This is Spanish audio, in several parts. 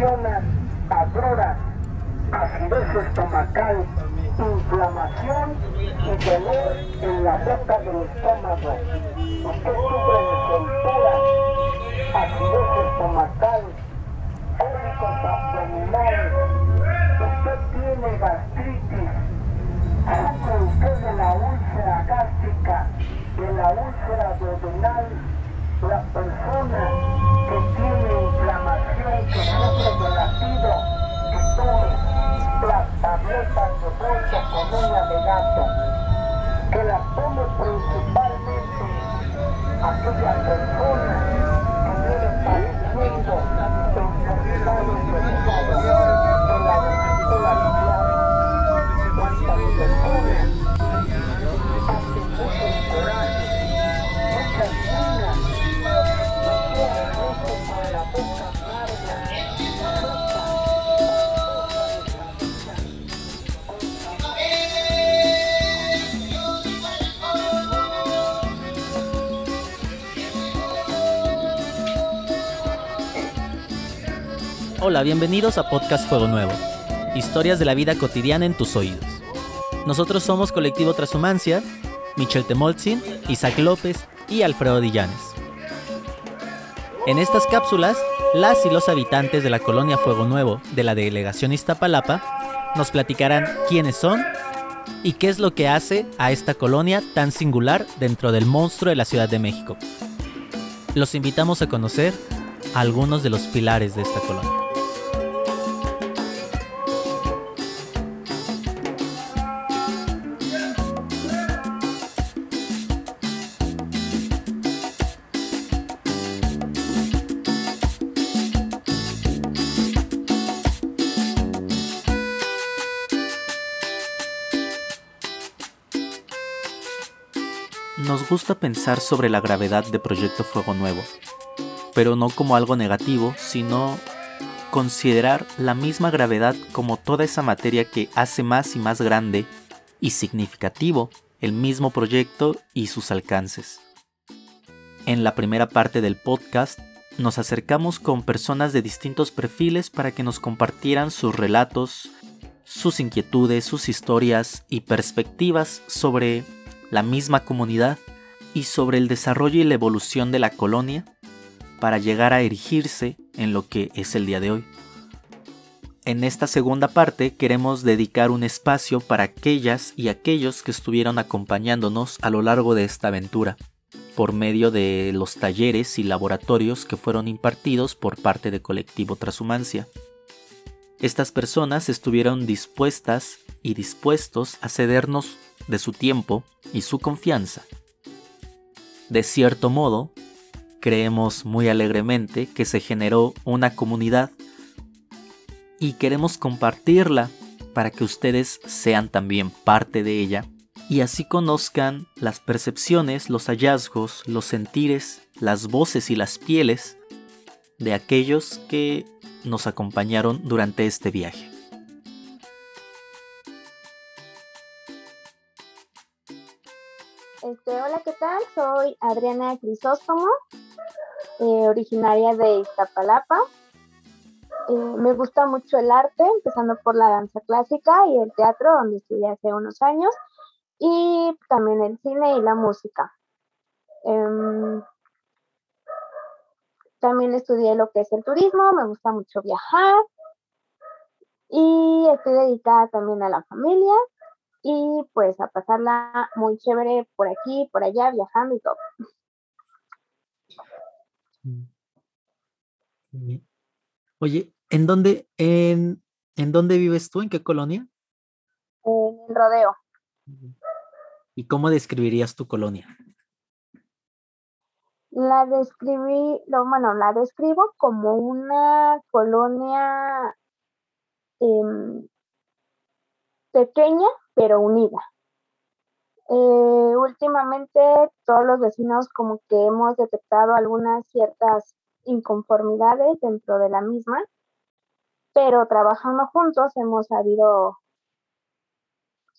ocasionan agruras, acidez estomacal, inflamación y dolor en la boca del estómago. Usted sufre de soltura, acidez estomacal, cólicos abdominales, usted tiene gastritis, sufre usted de la úlcera gástrica, de la úlcera duodenal, la persona que tiene inflamación, que sufre de latido, que las tabletas de bolsa con uña de que las tome principalmente aquella persona que viene padeciendo enfermedades de Hola, bienvenidos a Podcast Fuego Nuevo. Historias de la vida cotidiana en tus oídos. Nosotros somos Colectivo Transhumancia, Michel Temolzin, Isaac López y Alfredo Dillanes. En estas cápsulas, las y los habitantes de la colonia Fuego Nuevo de la delegación Iztapalapa nos platicarán quiénes son y qué es lo que hace a esta colonia tan singular dentro del monstruo de la Ciudad de México. Los invitamos a conocer algunos de los pilares de esta colonia. Nos gusta pensar sobre la gravedad de Proyecto Fuego Nuevo, pero no como algo negativo, sino considerar la misma gravedad como toda esa materia que hace más y más grande y significativo el mismo proyecto y sus alcances. En la primera parte del podcast nos acercamos con personas de distintos perfiles para que nos compartieran sus relatos, sus inquietudes, sus historias y perspectivas sobre la misma comunidad y sobre el desarrollo y la evolución de la colonia para llegar a erigirse en lo que es el día de hoy. En esta segunda parte queremos dedicar un espacio para aquellas y aquellos que estuvieron acompañándonos a lo largo de esta aventura, por medio de los talleres y laboratorios que fueron impartidos por parte de Colectivo Transhumancia. Estas personas estuvieron dispuestas y dispuestos a cedernos de su tiempo y su confianza. De cierto modo, creemos muy alegremente que se generó una comunidad y queremos compartirla para que ustedes sean también parte de ella y así conozcan las percepciones, los hallazgos, los sentires, las voces y las pieles de aquellos que nos acompañaron durante este viaje. Este, hola, ¿qué tal? Soy Adriana Crisóstomo, eh, originaria de Iztapalapa. Eh, me gusta mucho el arte, empezando por la danza clásica y el teatro, donde estudié hace unos años, y también el cine y la música. Em, también estudié lo que es el turismo, me gusta mucho viajar y estoy dedicada también a la familia y pues a pasarla muy chévere por aquí, por allá, viajando y todo. Oye, ¿en dónde, en, ¿en dónde vives tú? ¿En qué colonia? En el rodeo. ¿Y cómo describirías tu colonia? La describí, lo, bueno, la describo como una colonia em, pequeña pero unida. Eh, últimamente todos los vecinos como que hemos detectado algunas ciertas inconformidades dentro de la misma, pero trabajando juntos hemos sabido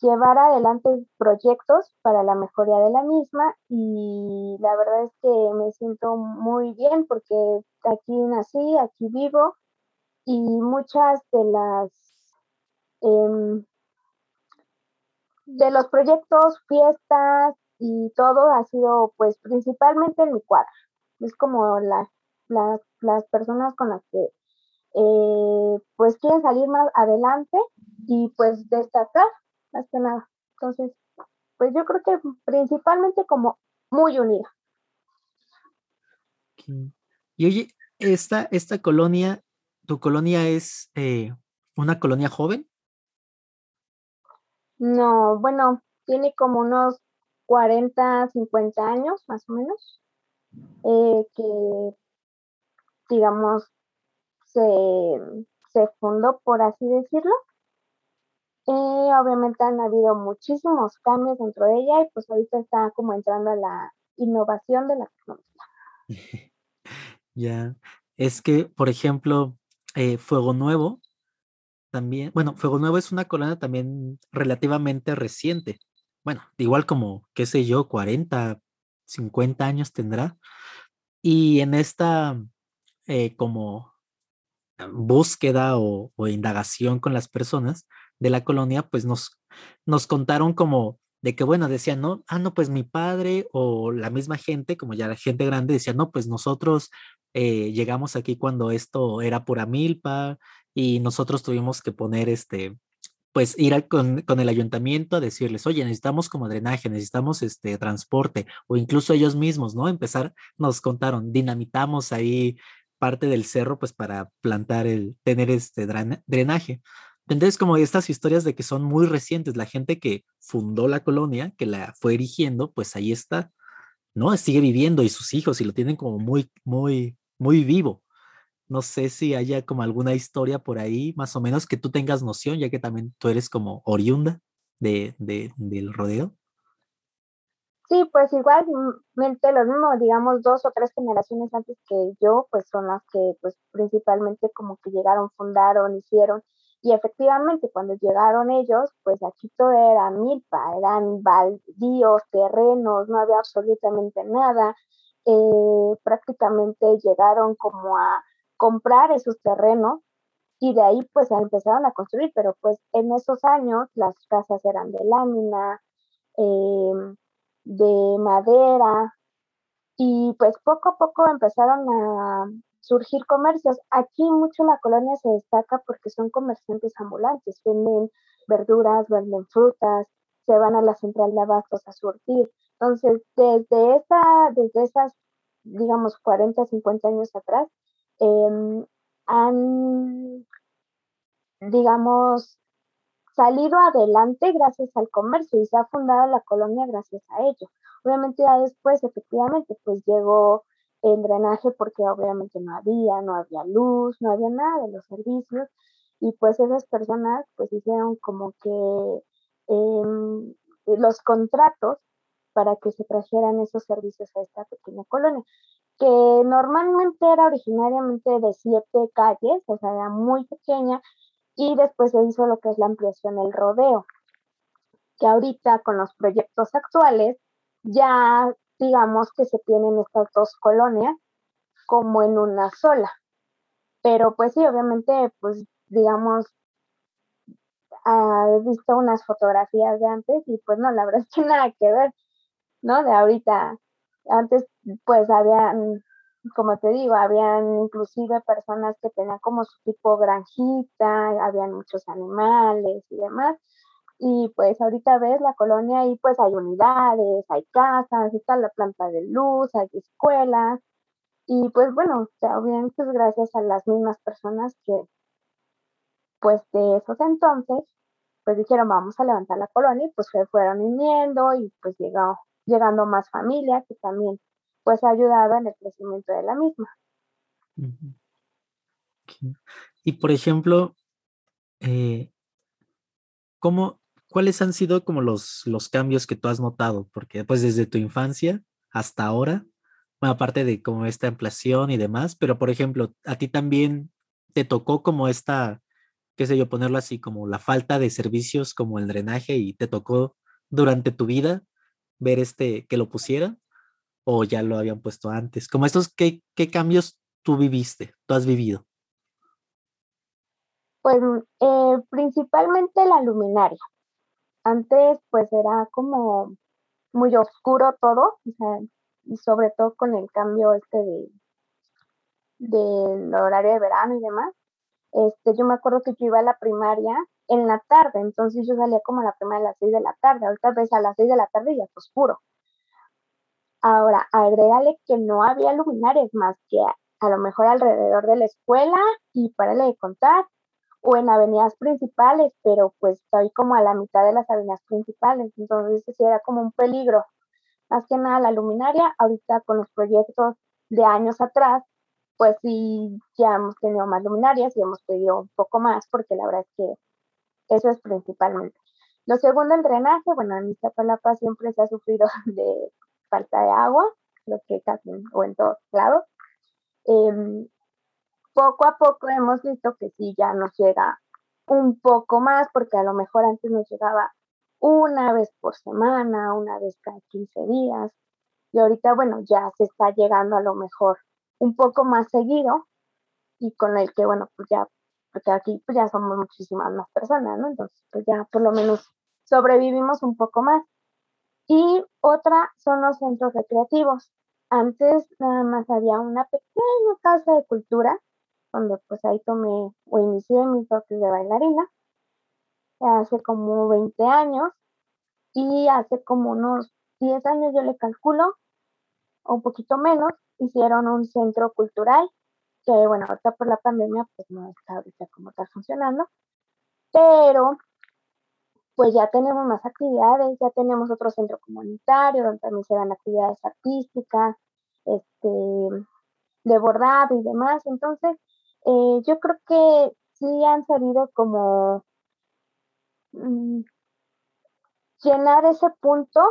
llevar adelante proyectos para la mejoría de la misma y la verdad es que me siento muy bien porque aquí nací, aquí vivo y muchas de las em, de los proyectos, fiestas y todo ha sido pues principalmente en mi cuadra. Es como la, las personas con las que eh, pues quieren salir más adelante y pues destacar más que nada. Entonces, pues yo creo que principalmente como muy unida. Y oye, esta, esta colonia, ¿tu colonia es eh, una colonia joven? No, bueno, tiene como unos 40, 50 años más o menos, eh, que digamos se, fundó, por así decirlo. Eh, obviamente han habido muchísimos cambios dentro de ella y pues ahorita está como entrando a la innovación de la tecnología. ya, es que, por ejemplo, eh, Fuego Nuevo, también, bueno, Fuego Nuevo es una colonia también relativamente reciente. Bueno, igual como, qué sé yo, 40, 50 años tendrá. Y en esta, eh, como búsqueda o, indagación con las personas de la colonia, pues nos, nos contaron como de que, bueno, decían, no, ah, no, pues mi padre o la misma gente, como ya la gente grande, decía, no, pues nosotros eh, llegamos aquí cuando esto era pura milpa y nosotros tuvimos que poner este, pues ir con, con, el ayuntamiento a decirles, oye, necesitamos como drenaje, necesitamos este transporte, o incluso ellos mismos, ¿no? Empezar, nos contaron, dinamitamos ahí parte del cerro, pues para plantar el, tener este drenaje. Entonces, como estas historias de que son muy recientes, la gente que fundó la colonia, que la fue erigiendo, pues ahí está, ¿no? Sigue viviendo y sus hijos y lo tienen como muy, muy, muy vivo. No sé si haya como alguna historia por ahí, más o menos, que tú tengas noción, ya que también tú eres como oriunda de, de del rodeo. Sí, pues igualmente lo mismo, digamos, dos o tres generaciones antes que yo, pues son las que pues principalmente como que llegaron, fundaron, hicieron. Y efectivamente, cuando llegaron ellos, pues aquí todo era milpa, eran baldíos, terrenos, no había absolutamente nada. Eh, prácticamente llegaron como a comprar esos terrenos y de ahí pues empezaron a construir, pero pues en esos años las casas eran de lámina, eh, de madera y pues poco a poco empezaron a surgir comercios. Aquí mucho la colonia se destaca porque son comerciantes ambulantes, venden verduras, venden frutas, se van a la central de abastos a surtir. Entonces, desde, esa, desde esas, digamos, 40, 50 años atrás, em, han, digamos, salido adelante gracias al comercio y se ha fundado la colonia gracias a ello. Obviamente ya después, efectivamente, pues llegó el drenaje porque obviamente no había, no había luz, no había nada de los servicios y pues esas personas pues hicieron como que em, los contratos para que se trajeran esos servicios a esta pequeña colonia, que normalmente era originariamente de siete calles, o sea, era muy pequeña, y después se hizo lo que es la ampliación del rodeo, que ahorita con los proyectos actuales ya digamos que se tienen estas dos colonias como en una sola. Pero pues sí, obviamente, pues digamos, he visto unas fotografías de antes y pues no, la verdad es que nada que ver, ¿no? De ahorita, antes pues habían como te digo, habían inclusive personas que tenían como su tipo granjita, habían muchos animales y demás. Y pues ahorita ves la colonia y pues hay unidades, hay casas, está la planta de luz, hay escuelas. Y pues bueno, obviamente pues gracias a las mismas personas que pues de esos entonces pues dijeron vamos a levantar la colonia y pues se fueron uniendo y pues llegó, llegando más familias que también pues ha ayudado en el crecimiento de la misma. Y por ejemplo, eh, ¿cómo, ¿cuáles han sido como los, los cambios que tú has notado? Porque pues desde tu infancia hasta ahora, bueno, aparte de como esta ampliación y demás, pero por ejemplo, a ti también te tocó como esta, qué sé yo, ponerlo así, como la falta de servicios como el drenaje y te tocó durante tu vida ver este, que lo pusiera o ya lo habían puesto antes? Como estos, ¿qué, qué cambios tú viviste, tú has vivido? Pues eh, principalmente la luminaria. Antes pues era como muy oscuro todo, y sobre todo con el cambio este de del horario de verano y demás. Este, yo me acuerdo que yo iba a la primaria en la tarde, entonces yo salía como a la primaria a las 6 de la tarde, ahorita ves a las 6 de la tarde y ya es oscuro. Ahora, agrégale que no había luminarias más que a, lo mejor alrededor de la escuela y para de contar, o en avenidas principales, pero pues estoy como a la mitad de las avenidas principales, entonces sí era como un peligro. Más que nada la luminaria, ahorita con los proyectos de años atrás, pues sí, ya hemos tenido más luminarias y hemos pedido un poco más, porque la verdad es que eso es principalmente. Lo segundo, el drenaje, bueno, en Iztapalapa siempre se ha sufrido de falta de agua, lo que casi, o en todos lados. Em, poco a poco hemos visto que sí ya nos llega un poco más, porque a lo mejor antes nos llegaba una vez por semana, una vez cada 15 días, y ahorita, bueno, ya se está llegando a lo mejor un poco más seguido, y con el que, bueno, pues ya, porque aquí pues ya somos muchísimas más personas, ¿no? Entonces, pues ya por lo menos sobrevivimos un poco más. Y otra son los centros recreativos. Antes nada más había una pequeña casa de cultura, donde pues ahí tomé o inicié mis dotes de bailarina, hace como 20 años, y hace como unos 10 años yo le calculo, o un poquito menos, hicieron un centro cultural, que bueno, ahorita por la pandemia pues no está ahorita como está funcionando, pero pues ya tenemos más actividades, ya tenemos otro centro comunitario donde también se dan actividades artísticas, este, de bordado y demás. Entonces, eh, yo creo que sí han salido como mm, llenar ese punto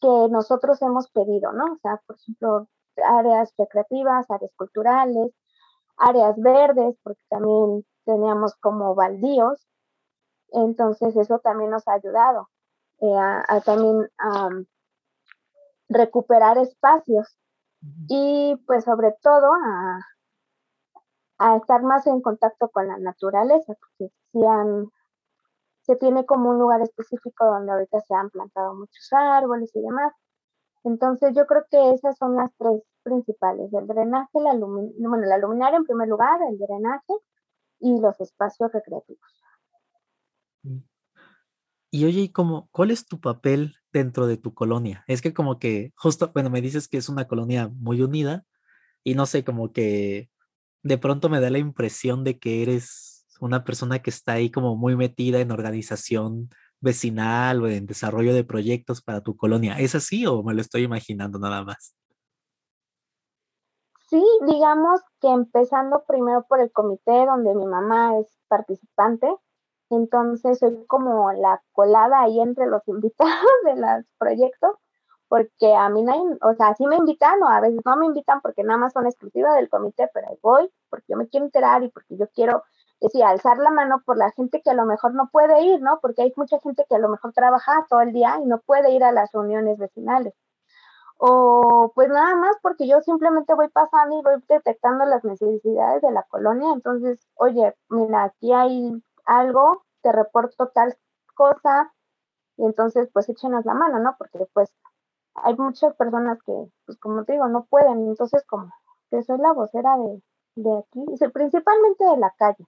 que nosotros hemos pedido, ¿no? O sea, por ejemplo, áreas recreativas, áreas culturales, áreas verdes, porque también teníamos como baldíos, entonces eso también nos ha ayudado eh, a, también a recuperar espacios. Y pues sobre todo a, estar más en contacto con la naturaleza, porque si se tiene como un lugar específico donde ahorita se han plantado muchos árboles y demás. Entonces yo creo que esas son las tres principales, el drenaje, la, bueno, la luminaria en primer lugar, el drenaje y los espacios recreativos. Y oye, cómo, cuál es tu papel dentro de tu colonia? Es que como que justo, bueno, me dices que es una colonia muy unida y no sé, como que de pronto me da la impresión de que eres una persona que está ahí como muy metida en organización vecinal o en desarrollo de proyectos para tu colonia. ¿Es así o me lo estoy imaginando nada más? Sí, digamos que empezando primero por el comité donde mi mamá es participante, entonces soy como la colada ahí entre los invitados de los proyectos, porque a mí nadie, o sea, sí me invitan o a veces no me invitan porque nada más son exclusivas del comité, pero ahí voy porque yo me quiero enterar y porque yo quiero, decir, alzar la mano por la gente que a lo mejor no puede ir, ¿no? Porque hay mucha gente que a lo mejor trabaja todo el día y no puede ir a las reuniones vecinales. O pues nada más porque yo simplemente voy pasando y voy detectando las necesidades de la colonia. Entonces, oye, mira, aquí hay algo, te reporto tal cosa, y entonces pues échenos la mano, ¿no? Porque pues hay muchas personas que, pues como te digo, no pueden, entonces como que soy la vocera de, de aquí, principalmente de la calle.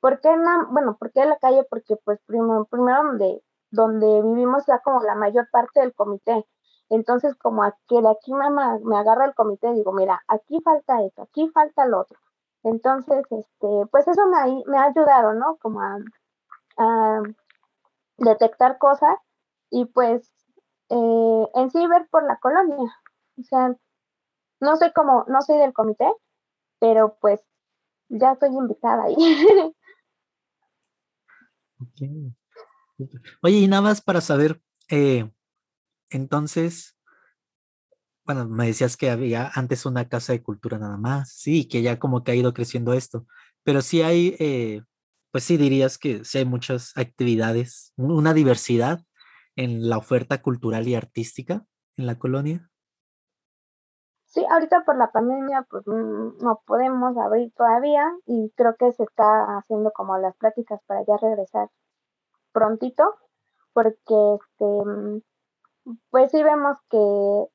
¿Por qué, bueno, ¿por qué de la calle? Porque pues primero, primero donde, donde vivimos ya como la mayor parte del comité. Entonces, como de aquí mamá me agarra el comité, digo, mira, aquí falta esto, aquí falta lo otro. Entonces, este, pues eso me ha, ayudado, ¿no? Como a, detectar cosas y pues eh, en sí ver por la colonia. O sea, no soy como, no soy del comité, pero pues ya estoy invitada ahí. Oye, y nada más para saber, eh, entonces, bueno, me decías que había antes una casa de cultura nada más, sí, que ya como que ha ido creciendo esto, pero sí hay, eh, pues sí dirías que sí hay muchas actividades, una diversidad en la oferta cultural y artística en la colonia. Sí, ahorita por la pandemia pues mm, no podemos abrir todavía y creo que se está haciendo como las prácticas para ya regresar prontito, porque este, mm, pues sí vemos que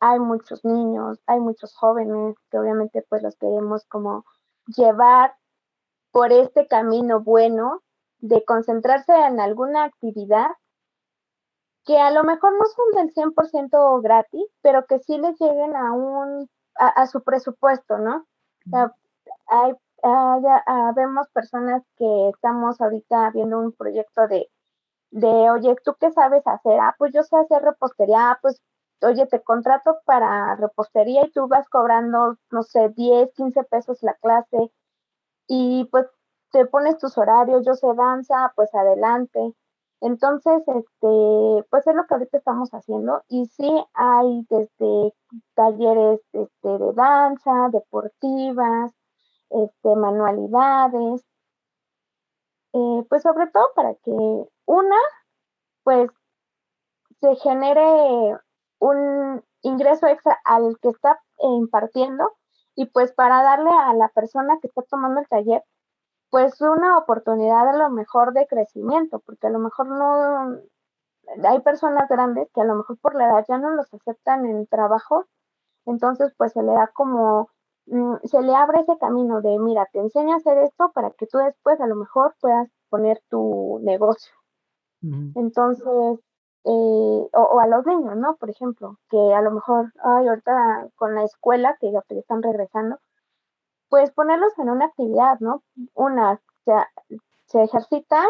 hay muchos niños, hay muchos jóvenes que obviamente pues los queremos como llevar por este camino bueno de concentrarse en alguna actividad que a lo mejor no son del 100% gratis, pero que sí les lleguen a un a, su presupuesto, ¿no? O vemos personas que estamos ahorita viendo un proyecto de, de, oye, ¿tú qué sabes hacer? Ah, pues yo sé hacer repostería, ah, pues, oye, te contrato para repostería y tú vas cobrando, no sé, 10, 15 pesos la clase y pues te pones tus horarios, yo sé danza, pues adelante. Entonces, este, pues es lo que ahorita estamos haciendo y sí hay desde talleres este, de danza, deportivas, este, manualidades, eh, pues sobre todo para que una, pues se genere un ingreso extra al que está impartiendo y pues para darle a la persona que está tomando el taller pues una oportunidad a lo mejor de crecimiento, porque a lo mejor no, hay personas grandes que a lo mejor por la edad ya no los aceptan en trabajo, entonces pues se le da como, se le abre ese camino de, mira, te enseño a hacer esto para que tú después a lo mejor puedas poner tu negocio. Entonces, eh, o, a los niños, ¿no? Por ejemplo, que a lo mejor, ay, ahorita con la escuela, que ya están regresando, pues ponerlos en una actividad, ¿no? Una, se, se ejercitan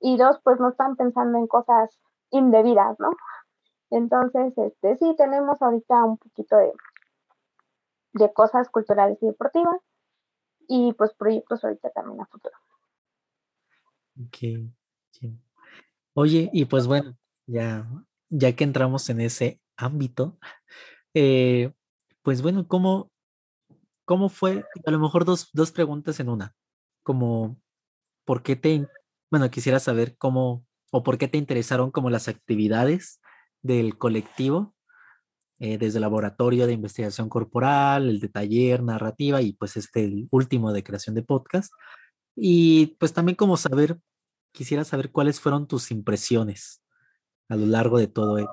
y dos, pues no están pensando en cosas indebidas, ¿no? Entonces, este, sí, tenemos ahorita un poquito de, de cosas culturales y deportivas y pues proyectos ahorita también a futuro. Ok. Oye, y pues bueno, ya, ya que entramos en ese ámbito, eh, pues bueno, ¿cómo, ¿Cómo fue? A lo mejor dos, dos preguntas en una. Como, ¿por qué te, bueno, quisiera saber cómo o por qué te interesaron como las actividades del colectivo, eh, desde el laboratorio de investigación corporal, el de taller, narrativa y pues este el último de creación de podcast. Y pues también como saber, quisiera saber cuáles fueron tus impresiones a lo largo de todo esto.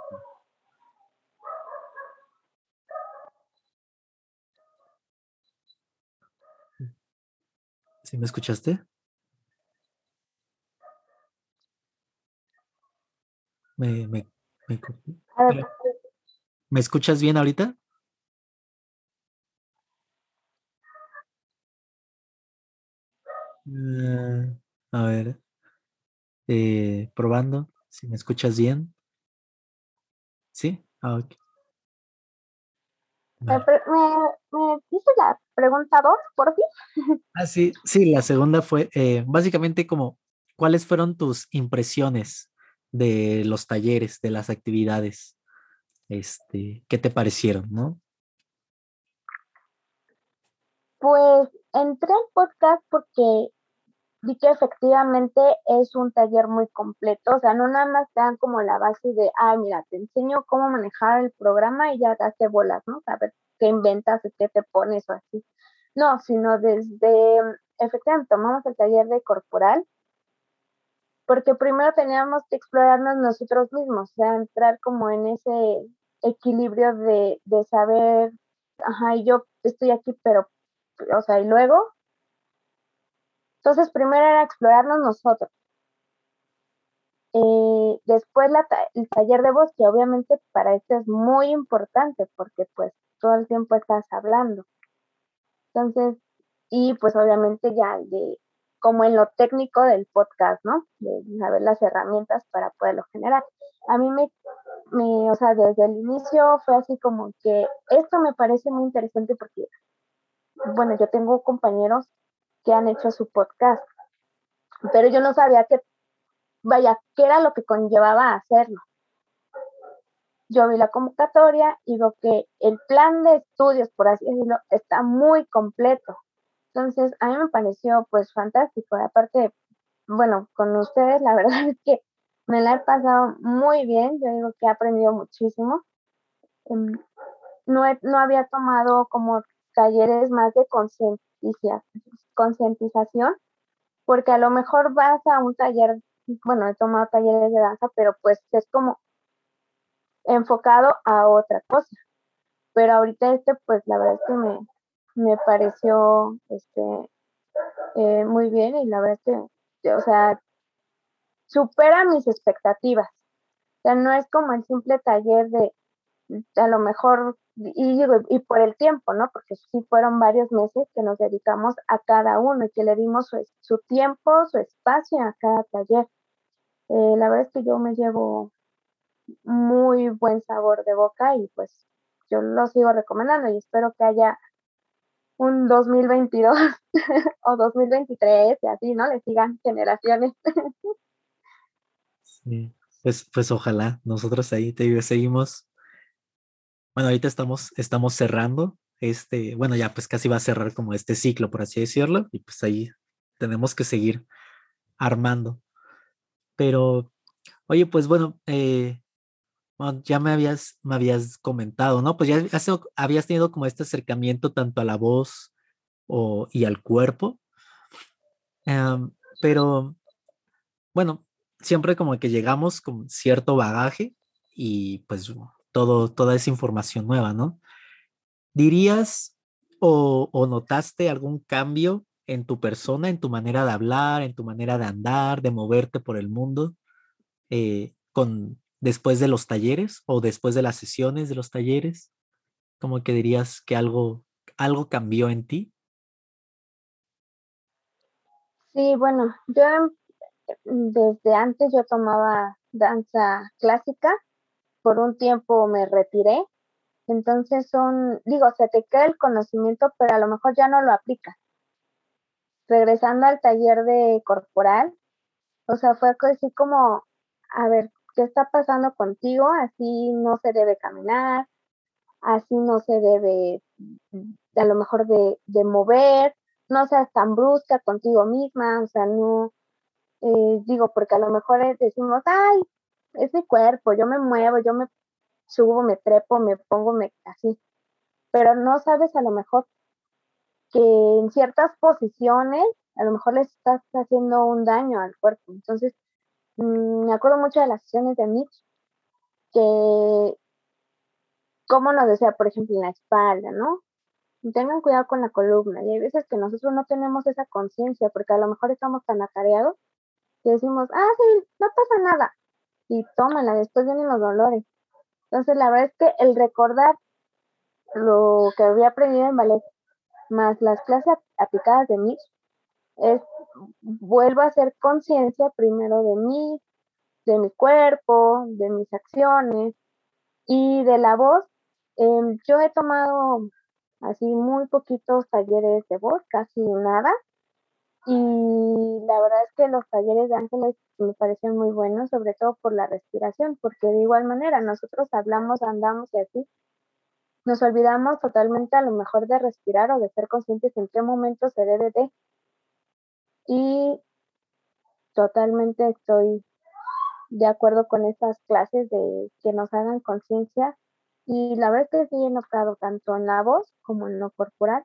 ¿Sí me escuchaste? ¿Me, me, me, escuchas bien ahorita? Eh, a ver, eh, probando, si me escuchas bien. ¿Sí? Ah, ok. ¿Me, me, dices la pregunta dos, por fin? Ah, sí, sí, la segunda fue eh, básicamente como, ¿cuáles fueron tus impresiones de los talleres, de las actividades? Este, ¿qué te parecieron, no? Pues entré al podcast porque vi que efectivamente es un taller muy completo, o sea, no nada más te dan como la base de, ah, mira, te enseño cómo manejar el programa y ya te bolas, ¿no? A ver qué inventas, qué te pones o así. No, sino desde, efectivamente, tomamos el taller de corporal, porque primero teníamos que explorarnos nosotros mismos, o sea, entrar como en ese equilibrio de, de saber, ajá, yo estoy aquí, pero, o sea, y luego, entonces, primero era explorarnos nosotros. Eh, después el taller de voz, que obviamente para esto es muy importante porque pues todo el tiempo estás hablando. Entonces, y pues obviamente ya de como en lo técnico del podcast, ¿no? De saber las herramientas para poderlo generar. A mí me, me, o sea, desde el inicio fue así como que esto me parece muy interesante porque, bueno, yo tengo compañeros que han hecho su podcast. Pero yo no sabía que, vaya, qué era lo que conllevaba hacerlo. Yo vi la convocatoria y veo que el plan de estudios, por así decirlo, está muy completo. Entonces, a mí me pareció pues fantástico. aparte, bueno, con ustedes la verdad es que me la he pasado muy bien. Yo digo que he aprendido muchísimo. Em, no, no había tomado como talleres más de concientización, porque a lo mejor vas a un taller, bueno, he tomado talleres de danza, pero pues es como enfocado a otra cosa. Pero ahorita este, pues la verdad es que me, me pareció este, eh, muy bien y la verdad es que, o sea, supera mis expectativas. O sea, no es como el simple taller de, a lo mejor, y, y por el tiempo, ¿no? Porque sí fueron varios meses que nos dedicamos a cada uno y que le dimos su, tiempo, su espacio a cada taller. Eh, la verdad es que yo me llevo muy buen sabor de boca y pues yo lo sigo recomendando y espero que haya un 2022 o 2023 y así, ¿no? Le sigan generaciones. Sí, pues, pues ojalá nosotros ahí te seguimos. Bueno, ahorita estamos, estamos cerrando este, bueno, ya pues casi va a cerrar como este ciclo, por así decirlo, y pues ahí tenemos que seguir armando. Pero, oye, pues bueno, eh, ya me habías, me habías comentado, ¿no? Pues ya habías tenido como este acercamiento tanto a la voz o, y al cuerpo. Em, pero, bueno, siempre como que llegamos con cierto bagaje y pues todo, toda esa información nueva, ¿no? ¿Dirías o, o notaste algún cambio en tu persona, en tu manera de hablar, en tu manera de andar, de moverte por el mundo, eh, con, después de los talleres o después de las sesiones de los talleres? Como que dirías que algo, algo cambió en ti. Sí, bueno, yo em, desde antes yo tomaba danza clásica, por un tiempo me retiré, entonces son, digo, se te queda el conocimiento, pero a lo mejor ya no lo aplicas. Regresando al taller de corporal, o sea, fue así como, a ver, ¿qué está pasando contigo? Así no se debe caminar, así no se debe, a lo mejor, de, de mover, no seas tan brusca contigo misma, o sea, no, digo, porque a lo mejor decimos, ay, es mi cuerpo, yo me muevo, yo me subo, me trepo, me pongo, me así, pero no sabes a lo mejor que en ciertas posiciones a lo mejor le estás haciendo un daño al cuerpo. Entonces, Mm, me acuerdo mucho de las sesiones de Mitch, que, como nos decía, por ejemplo, en la espalda, ¿no? Tengan cuidado con la columna. Y hay veces que nosotros no tenemos esa conciencia, porque a lo mejor estamos tan atareados decimos, ah, sí, no pasa nada. Y tómala, después vienen los dolores. Entonces, la verdad es que el recordar lo que había aprendido en ballet, más las clases aplicadas de Mitch, es vuelvo a hacer conciencia primero de mí, de mi cuerpo, de mis acciones y de la voz. Em, yo he tomado así muy poquitos talleres de voz, casi nada. Y la verdad es que los talleres de ángeles me parecen muy buenos, sobre todo por la respiración, porque de igual manera nosotros hablamos, andamos y así. Nos olvidamos totalmente a lo mejor de respirar o de ser conscientes en qué momento se debe de y totalmente estoy de acuerdo con estas clases de que nos hagan conciencia y la verdad es que sí he notado tanto en la voz como en lo corporal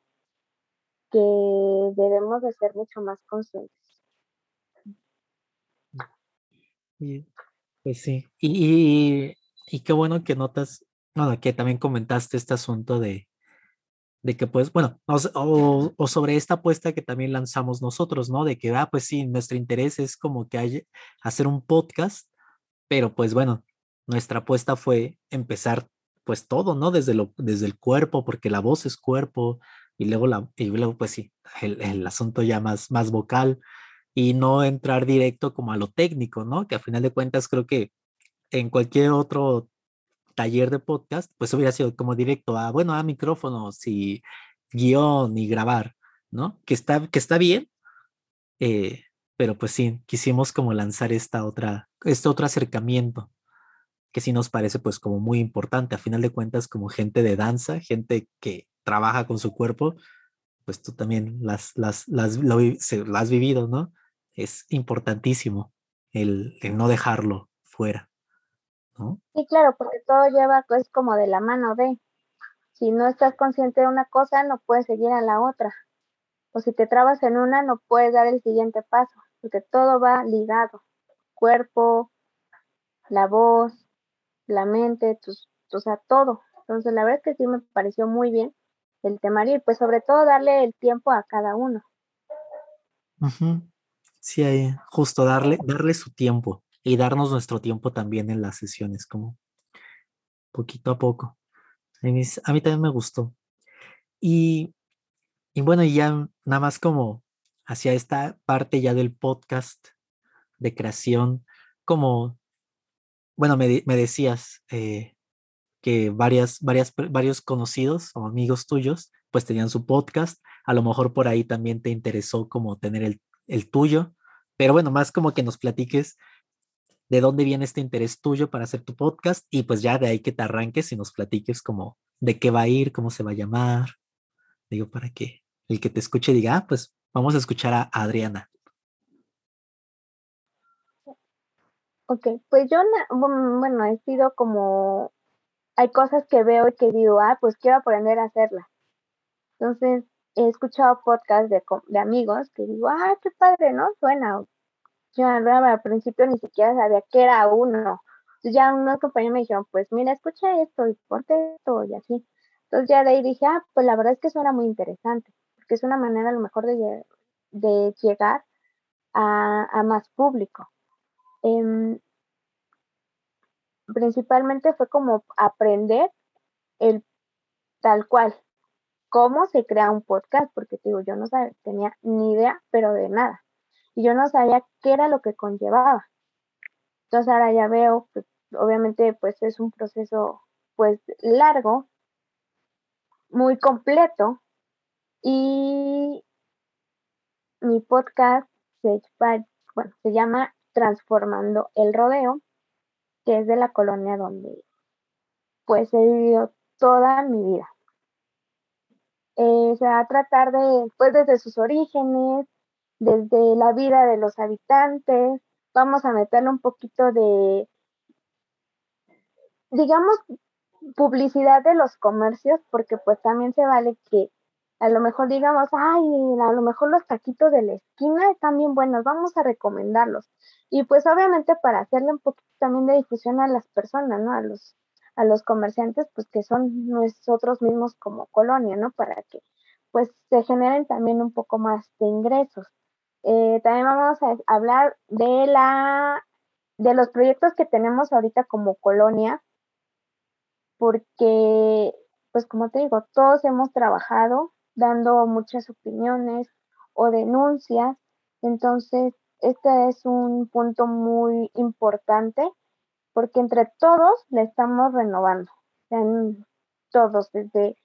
que debemos de ser mucho más conscientes. pues sí, y, y, qué bueno que notas, bueno, que también comentaste este asunto de, de que pues, bueno, o, o, sobre esta apuesta que también lanzamos nosotros, ¿no? De que, ah, pues sí, nuestro interés es como que hay, hacer un podcast, pero pues bueno, nuestra apuesta fue empezar pues todo, ¿no? Desde, lo, desde el cuerpo, porque la voz es cuerpo, y luego, la, y luego pues sí, el, el asunto ya más, más vocal, y no entrar directo como a lo técnico, ¿no? Que a final de cuentas creo que en cualquier otro taller de podcast, pues hubiera sido como directo a, bueno, a micrófonos y guion y grabar, ¿no? Que está, que está bien, eh, pero pues sí, quisimos como lanzar esta otra, este otro acercamiento que sí nos parece pues como muy importante. A final de cuentas, como gente de danza, gente que trabaja con su cuerpo, pues tú también las, las, las, lo, has vivido, ¿no? Es importantísimo el, no dejarlo fuera. Sí, claro, porque todo lleva, pues, como de la mano de. Si no estás consciente de una cosa, no puedes seguir a la otra. O si te trabas en una, no puedes dar el siguiente paso, porque todo va ligado. Cuerpo, la voz, la mente, tus, o sea, todo. Entonces, la verdad es que sí me pareció muy bien el temario y pues sobre todo darle el tiempo a cada uno. Sí, ahí, justo darle, darle su tiempo y darnos nuestro tiempo también en las sesiones, como poquito a poco. A mí, también me gustó. Y, y bueno, ya nada más como hacia esta parte ya del podcast de creación, como, bueno, me, me decías eh, que varias, varias, varios conocidos o amigos tuyos pues tenían su podcast, a lo mejor por ahí también te interesó como tener el, el tuyo, pero bueno, más como que nos platiques de dónde viene este interés tuyo para hacer tu podcast y pues ya de ahí que te arranques y nos platiques como de qué va a ir, cómo se va a llamar. Digo, para que el que te escuche diga, ah, pues vamos a escuchar a Adriana. Ok, pues yo, bueno, he sido como, hay cosas que veo y que digo, ah, pues quiero aprender a hacerlas. Entonces, he escuchado podcasts de, de amigos que digo, ah, qué padre, ¿no? Suena, yo al principio ni siquiera sabía que era uno. Entonces ya unos compañeros me dijeron, pues mira, escucha esto y ponte esto y así. Entonces ya de ahí dije, ah, pues la verdad es que suena muy interesante, porque es una manera a lo mejor de, de llegar a, más público. Em, principalmente fue como aprender el tal cual, cómo se crea un podcast, porque digo, yo no sabía, tenía ni idea, pero de nada y yo no sabía qué era lo que conllevaba. Entonces ahora ya veo, pues, obviamente pues es un proceso pues largo, muy completo y mi podcast se, bueno, se llama Transformando el Rodeo, que es de la colonia donde pues he vivido toda mi vida. Eh, se va a tratar de, pues desde sus orígenes, desde la vida de los habitantes, vamos a meterle un poquito de, digamos, publicidad de los comercios, porque pues también se vale que a lo mejor digamos, ay, a lo mejor los taquitos de la esquina están bien buenos, vamos a recomendarlos. Y pues obviamente para hacerle un poquito también de difusión a las personas, ¿no? A los, a los comerciantes, pues que son nosotros mismos como colonia, ¿no? Para que pues se generen también un poco más de ingresos. Eh, también vamos a hablar de la de los proyectos que tenemos ahorita como colonia, porque, pues como te digo, todos hemos trabajado dando muchas opiniones o denuncias, entonces este es un punto muy importante porque entre todos le estamos renovando, en todos, desde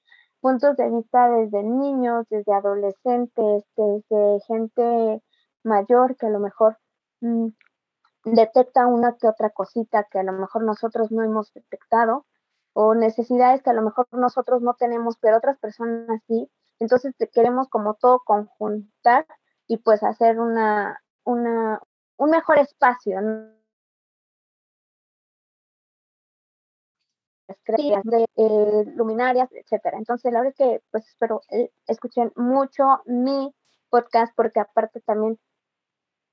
puntos de vista desde niños, desde adolescentes, desde gente mayor que a lo mejor mm, detecta una que otra cosita que a lo mejor nosotros no hemos detectado o necesidades que a lo mejor nosotros no tenemos, pero otras personas sí. Entonces queremos como todo conjuntar y pues hacer una, una, un mejor espacio. de eh, luminarias, etcétera. Entonces, la verdad es que pues espero eh, escuchen mucho mi podcast porque aparte también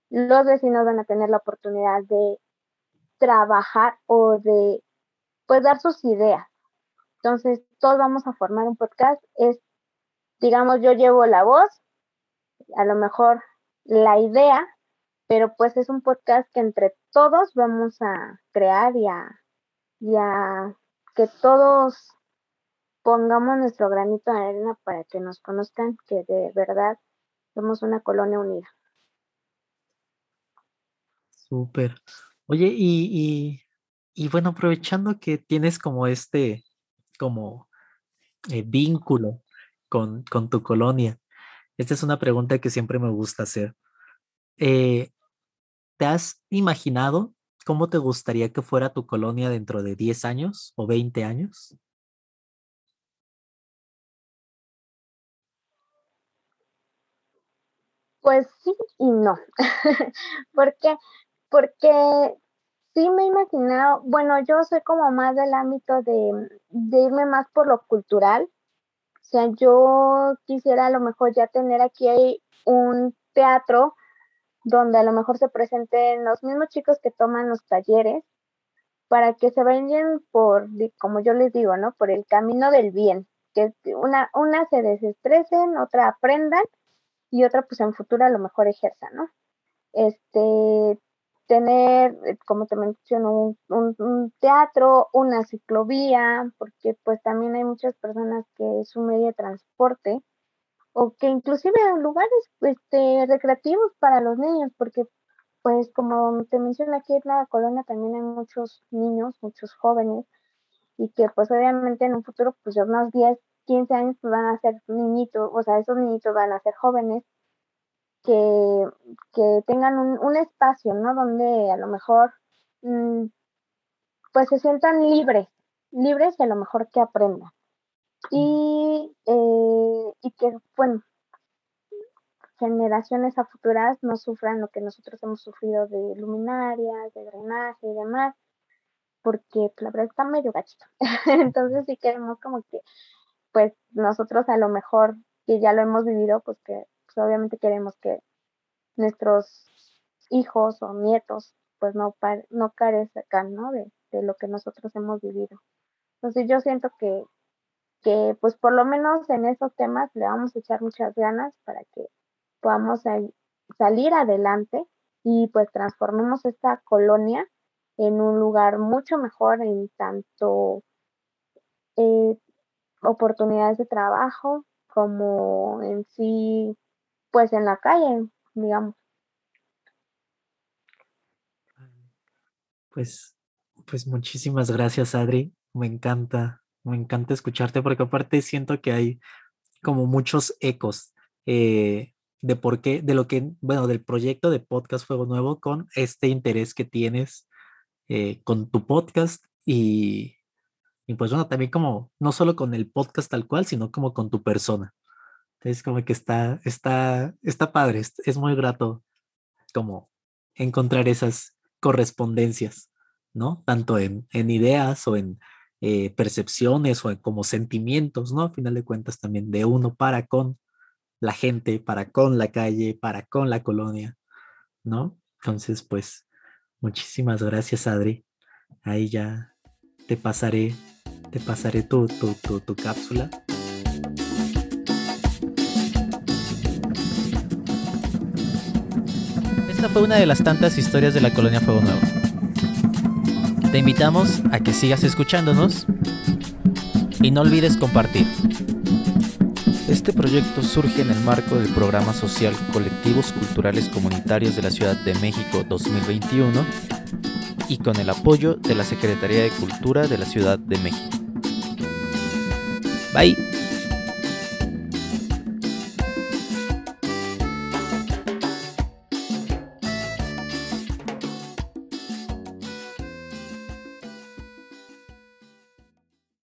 los vecinos van a tener la oportunidad de trabajar o de pues dar sus ideas. Entonces, todos vamos a formar un podcast. Digamos, yo llevo la voz, a lo mejor la idea, pero pues es un podcast que entre todos vamos a crear y a, y a que todos pongamos nuestro granito de arena para que nos conozcan que de verdad somos una colonia unida. Súper. Oye, y, y, bueno, aprovechando que tienes como este, como eh, vínculo con, con, tu colonia, esta es una pregunta que siempre me gusta hacer. Eh, ¿Te has imaginado cómo te gustaría que fuera tu colonia dentro de 10 años o 20 años? Pues sí y no, porque porque sí me he imaginado, bueno, yo soy como más del ámbito de, de irme más por lo cultural. O sea, yo quisiera a lo mejor ya tener aquí un teatro donde a lo mejor se presenten los mismos chicos que toman los talleres para que se vayan por, como yo les digo, ¿no? Por el camino del bien, que una, una se desestresen, otra aprendan y otra pues en futuro a lo mejor ejerzan, ¿no? Este, tener, eh, como te menciono, un, teatro, una ciclovía, porque pues también hay muchas personas que es un medio de transporte, o que inclusive lugares este, recreativos para los niños, porque pues como te menciono aquí en la colonia también hay muchos niños, muchos jóvenes, y que pues obviamente en un futuro, pues unos 10, 15 años pues van a ser niñitos, o sea, esos niñitos van a ser jóvenes, que, que tengan un, un, espacio, ¿no? Donde a lo mejor, mm, pues se sientan libres, libres y a lo mejor que aprendan. Y, eh, y que, bueno, generaciones a futuras no sufran lo que nosotros hemos sufrido de luminarias, de drenaje y demás, porque la verdad está medio gachito. Entonces sí queremos como que, pues nosotros a lo mejor que ya lo hemos vivido, pues que pues, obviamente queremos que nuestros hijos o nietos pues no, no carezcan ¿no? De, de, lo que nosotros hemos vivido. Entonces yo siento que, que pues por lo menos en esos temas le vamos a echar muchas ganas para que podamos salir adelante y pues transformemos esta colonia en un lugar mucho mejor en tanto eh, oportunidades de trabajo como en sí, pues en la calle, digamos. Pues, pues muchísimas gracias, Adri. Me encanta, me encanta escucharte porque aparte siento que hay como muchos ecos. Eh, de por qué, de lo que, bueno, del proyecto de Podcast Fuego Nuevo con este interés que tienes eh, con tu podcast y, y, pues bueno, también como, no solo con el podcast tal cual, sino como con tu persona. Entonces como que está, está, está padre, es, muy grato como encontrar esas correspondencias, ¿no? Tanto en, en ideas o en eh, percepciones o en como sentimientos, ¿no? A final de cuentas también de uno para con la gente, para con la calle, para con la colonia, ¿no? Entonces, pues, muchísimas gracias, Adri. Ahí ya te pasaré, te pasaré tu, tu, tu, tu cápsula. Esta fue una de las tantas historias de la colonia Fuego Nuevo. Te invitamos a que sigas escuchándonos y no olvides compartir. Este proyecto surge en el marco del programa social Colectivos Culturales Comunitarios de la Ciudad de México 2021 y con el apoyo de la Secretaría de Cultura de la Ciudad de México. Bye.